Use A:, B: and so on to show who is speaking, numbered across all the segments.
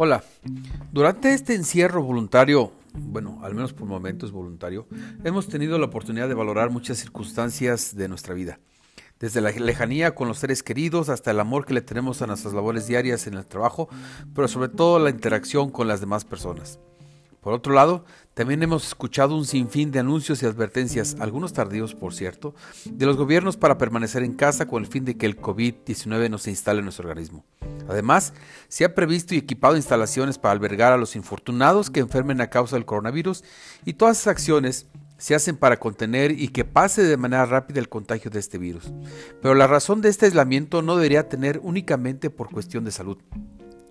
A: Hola, durante este encierro voluntario, bueno, al menos por momentos voluntario, hemos tenido la oportunidad de valorar muchas circunstancias de nuestra vida. Desde la lejanía con los seres queridos hasta el amor que le tenemos a nuestras labores diarias en el trabajo, pero sobre todo la interacción con las demás personas. Por otro lado, también hemos escuchado un sinfín de anuncios y advertencias, algunos tardíos por cierto, de los gobiernos para permanecer en casa con el fin de que el COVID-19 no se instale en nuestro organismo. Además, se ha previsto y equipado instalaciones para albergar a los infortunados que enfermen a causa del coronavirus y todas esas acciones se hacen para contener y que pase de manera rápida el contagio de este virus. Pero la razón de este aislamiento no debería tener únicamente por cuestión de salud,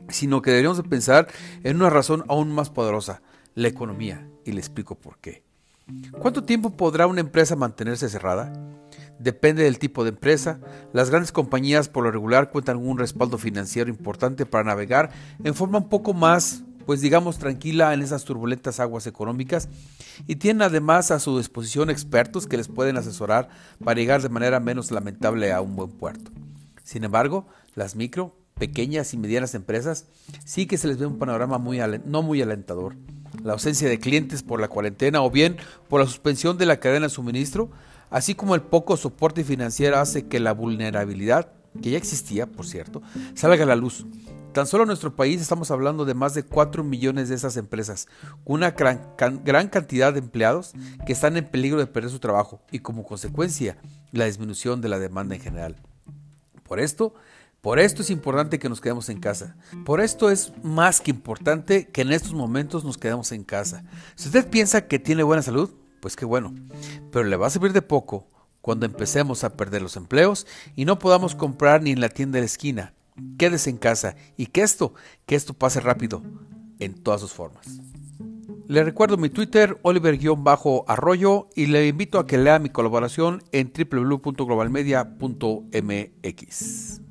A: sino que deberíamos de pensar en una razón aún más poderosa, la economía, y le explico por qué. ¿Cuánto tiempo podrá una empresa mantenerse cerrada? Depende del tipo de empresa. Las grandes compañías por lo regular cuentan con un respaldo financiero importante para navegar en forma un poco más, pues digamos, tranquila en esas turbulentas aguas económicas y tienen además a su disposición expertos que les pueden asesorar para llegar de manera menos lamentable a un buen puerto. Sin embargo, las micro, pequeñas y medianas empresas sí que se les ve un panorama muy no muy alentador la ausencia de clientes por la cuarentena o bien por la suspensión de la cadena de suministro, así como el poco soporte financiero hace que la vulnerabilidad, que ya existía, por cierto, salga a la luz. Tan solo en nuestro país estamos hablando de más de 4 millones de esas empresas, con una gran, gran cantidad de empleados que están en peligro de perder su trabajo y como consecuencia la disminución de la demanda en general. Por esto, por esto es importante que nos quedemos en casa. Por esto es más que importante que en estos momentos nos quedemos en casa. Si usted piensa que tiene buena salud, pues qué bueno. Pero le va a servir de poco cuando empecemos a perder los empleos y no podamos comprar ni en la tienda de la esquina. Quédese en casa y que esto, que esto pase rápido en todas sus formas. Le recuerdo mi Twitter, Oliver-Arroyo, y le invito a que lea mi colaboración en www.globalmedia.mx.